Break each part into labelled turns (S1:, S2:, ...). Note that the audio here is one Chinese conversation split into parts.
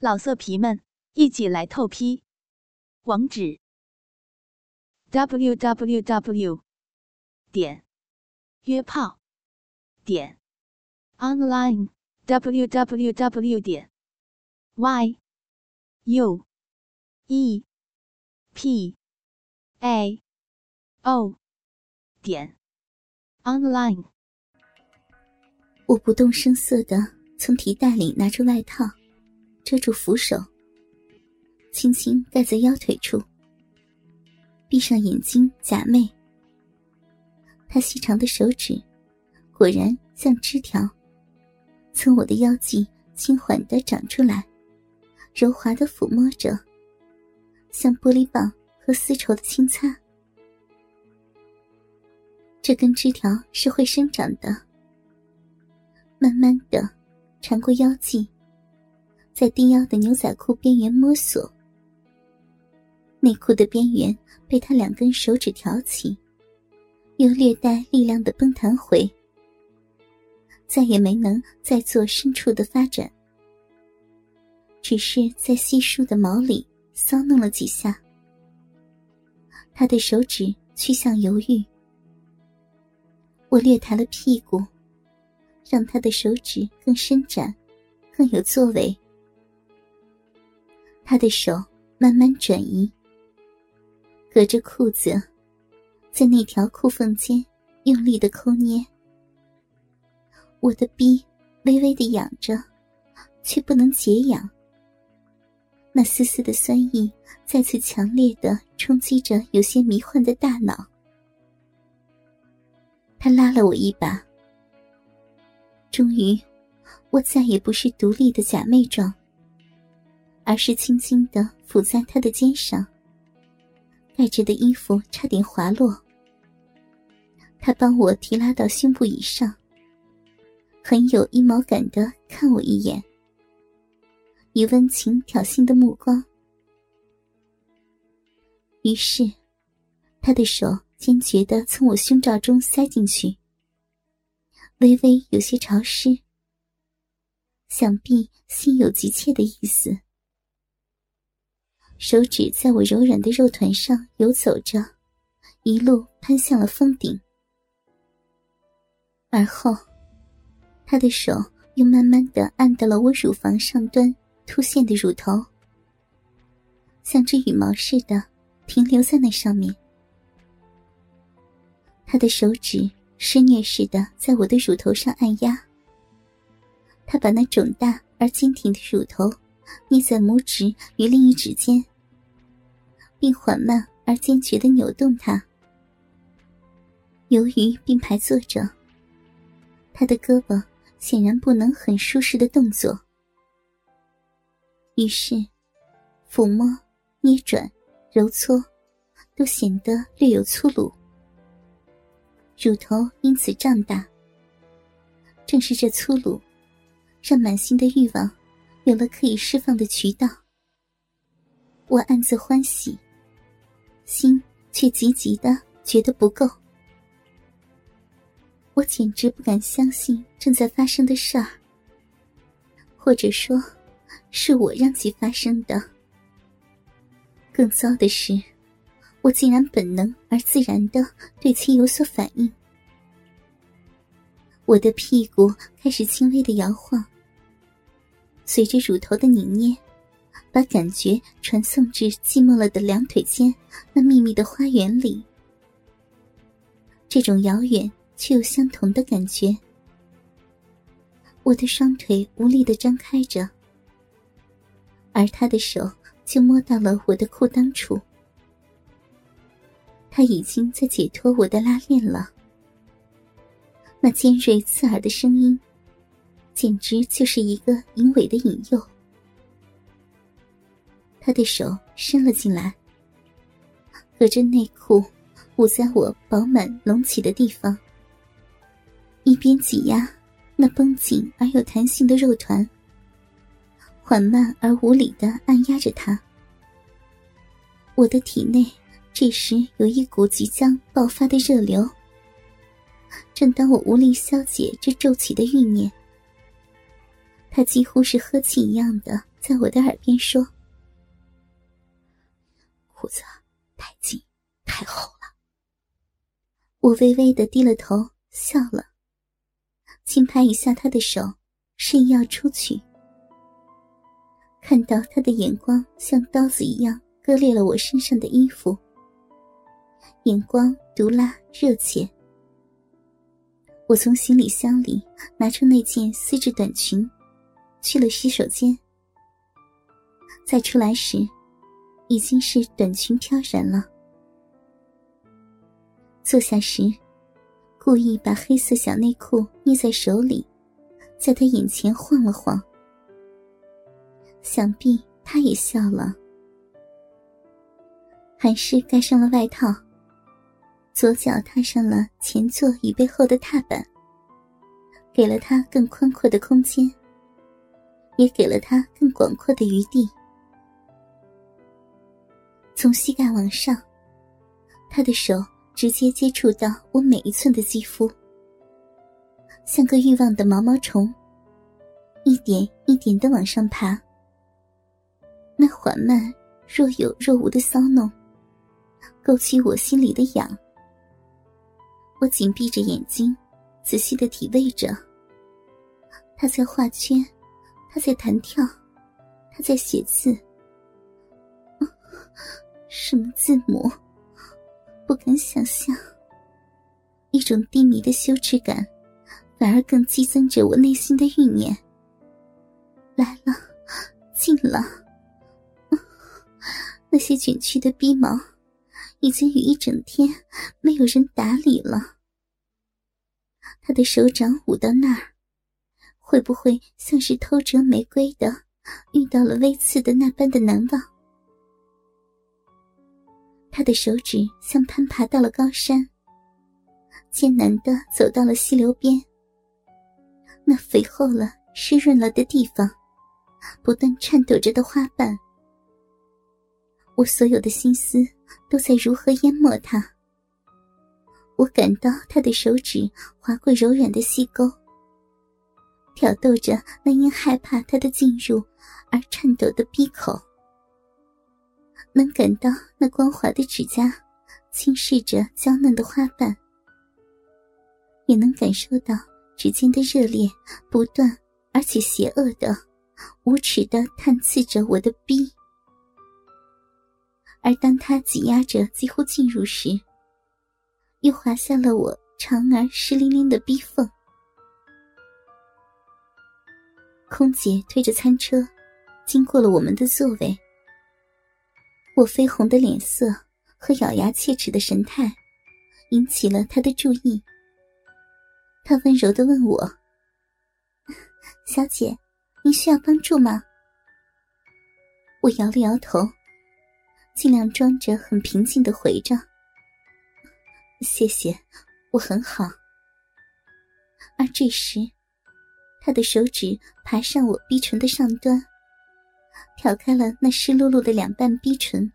S1: 老色皮们，一起来透批！网址：w w w 点约炮点 online w w w 点 y u e p a o 点 online。
S2: 我不动声色的从提袋里拿出外套。遮住扶手，轻轻盖在腰腿处，闭上眼睛假寐。他细长的手指，果然像枝条，从我的腰际轻缓的长出来，柔滑的抚摸着，像玻璃棒和丝绸的轻擦。这根枝条是会生长的，慢慢的缠过腰际。在低腰的牛仔裤边缘摸索，内裤的边缘被他两根手指挑起，又略带力量的崩弹回，再也没能再做深处的发展，只是在稀疏的毛里搔弄了几下。他的手指趋向犹豫，我略抬了屁股，让他的手指更伸展，更有作为。他的手慢慢转移，隔着裤子，在那条裤缝间用力的抠捏。我的逼微微的痒着，却不能解痒。那丝丝的酸意再次强烈的冲击着有些迷幻的大脑。他拉了我一把，终于，我再也不是独立的假寐状。而是轻轻的抚在他的肩上，盖着的衣服差点滑落。他帮我提拉到胸部以上，很有阴谋感的看我一眼，以温情挑衅的目光。于是，他的手坚决的从我胸罩中塞进去，微微有些潮湿，想必心有急切的意思。手指在我柔软的肉团上游走着，一路攀向了峰顶。而后，他的手又慢慢的按到了我乳房上端凸现的乳头，像只羽毛似的停留在那上面。他的手指施虐似的在我的乳头上按压。他把那肿大而坚挺的乳头。捏在拇指与另一指间，并缓慢而坚决的扭动它。由于并排坐着，他的胳膊显然不能很舒适的动作，于是抚摸、捏转、揉搓，都显得略有粗鲁。乳头因此胀大，正是这粗鲁，让满心的欲望。有了可以释放的渠道，我暗自欢喜，心却急急的觉得不够。我简直不敢相信正在发生的事儿，或者说，是我让其发生的。更糟的是，我竟然本能而自然的对其有所反应。我的屁股开始轻微的摇晃。随着乳头的拧捏，把感觉传送至寂寞了的两腿间那秘密的花园里。这种遥远却又相同的感觉，我的双腿无力的张开着，而他的手就摸到了我的裤裆处。他已经在解脱我的拉链了。那尖锐刺耳的声音。简直就是一个淫猥的引诱。他的手伸了进来，隔着内裤捂在我饱满隆起的地方，一边挤压那绷紧而有弹性的肉团，缓慢而无理的按压着它。我的体内这时有一股即将爆发的热流。正当我无力消解这骤起的欲念。他几乎是呵气一样的在我的耳边说：“
S3: 子太紧，太厚了。”
S2: 我微微的低了头，笑了，轻拍一下他的手，示意要出去。看到他的眼光像刀子一样割裂了我身上的衣服，眼光毒辣热切。我从行李箱里拿出那件丝质短裙，去了洗手间。再出来时，已经是短裙飘然了。坐下时，故意把黑色小内裤捏在手里，在他眼前晃了晃。想必他也笑了，还是盖上了外套。左脚踏上了前座椅背后的踏板，给了他更宽阔的空间，也给了他更广阔的余地。从膝盖往上，他的手直接接触到我每一寸的肌肤，像个欲望的毛毛虫，一点一点的往上爬。那缓慢、若有若无的骚弄，勾起我心里的痒。我紧闭着眼睛，仔细的体味着。他在画圈，他在弹跳，他在写字。什么字母？不敢想象。一种低迷的羞耻感，反而更激增着我内心的欲念。来了，近了。那些卷曲的逼毛，已经有一整天没有人打理了。他的手掌捂到那儿，会不会像是偷折玫瑰的，遇到了微刺的那般的难忘？他的手指像攀爬到了高山，艰难的走到了溪流边。那肥厚了、湿润了的地方，不断颤抖着的花瓣。我所有的心思都在如何淹没他。我感到他的手指划过柔软的溪沟，挑逗着那因害怕他的进入而颤抖的闭口。能感到那光滑的指甲轻拭着娇嫩的花瓣，也能感受到指尖的热烈不断而且邪恶的、无耻的探刺着我的逼。而当他挤压着几乎进入时，又划下了我长而湿淋淋的逼缝。空姐推着餐车，经过了我们的座位。我绯红的脸色和咬牙切齿的神态，引起了他的注意。他温柔的问我：“小姐，您需要帮助吗？”我摇了摇头。尽量装着很平静的回着：“谢谢，我很好。”而这时，他的手指爬上我逼唇的上端，挑开了那湿漉漉的两半逼唇，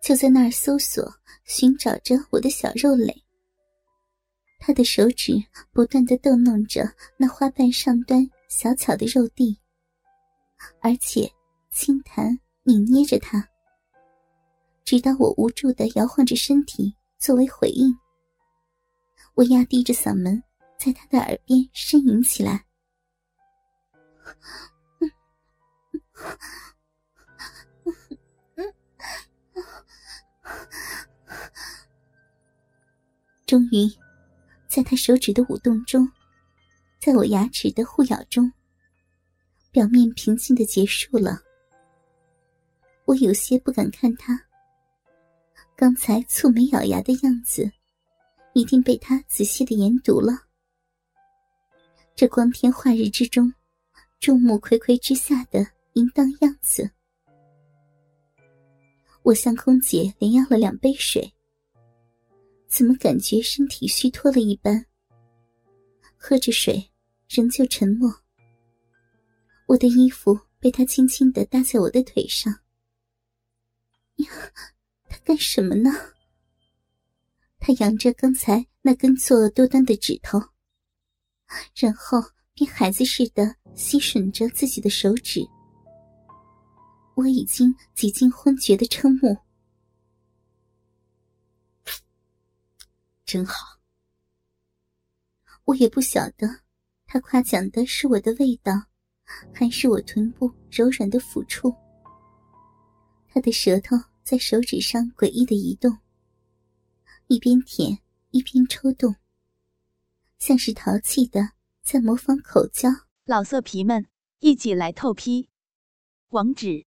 S2: 就在那儿搜索、寻找着我的小肉蕾。他的手指不断的逗弄着那花瓣上端小巧的肉蒂，而且轻弹、拧捏着它。直到我无助的摇晃着身体作为回应，我压低着嗓门在他的耳边呻吟起来。终于，在他手指的舞动中，在我牙齿的互咬中，表面平静的结束了。我有些不敢看他。刚才蹙眉咬牙的样子，一定被他仔细的研读了。这光天化日之中，众目睽睽之下的淫荡样子，我向空姐连要了两杯水。怎么感觉身体虚脱了一般？喝着水，仍旧沉默。我的衣服被他轻轻的搭在我的腿上。呀。他干什么呢？他扬着刚才那根作恶多端的指头，然后便孩子似的吸吮着自己的手指。我已经几近昏厥的瞠目，
S3: 真好。
S2: 我也不晓得，他夸奖的是我的味道，还是我臀部柔软的抚触。他的舌头在手指上诡异的移动，一边舔一边抽动，像是淘气的在模仿口交。
S1: 老色皮们，一起来透批！网址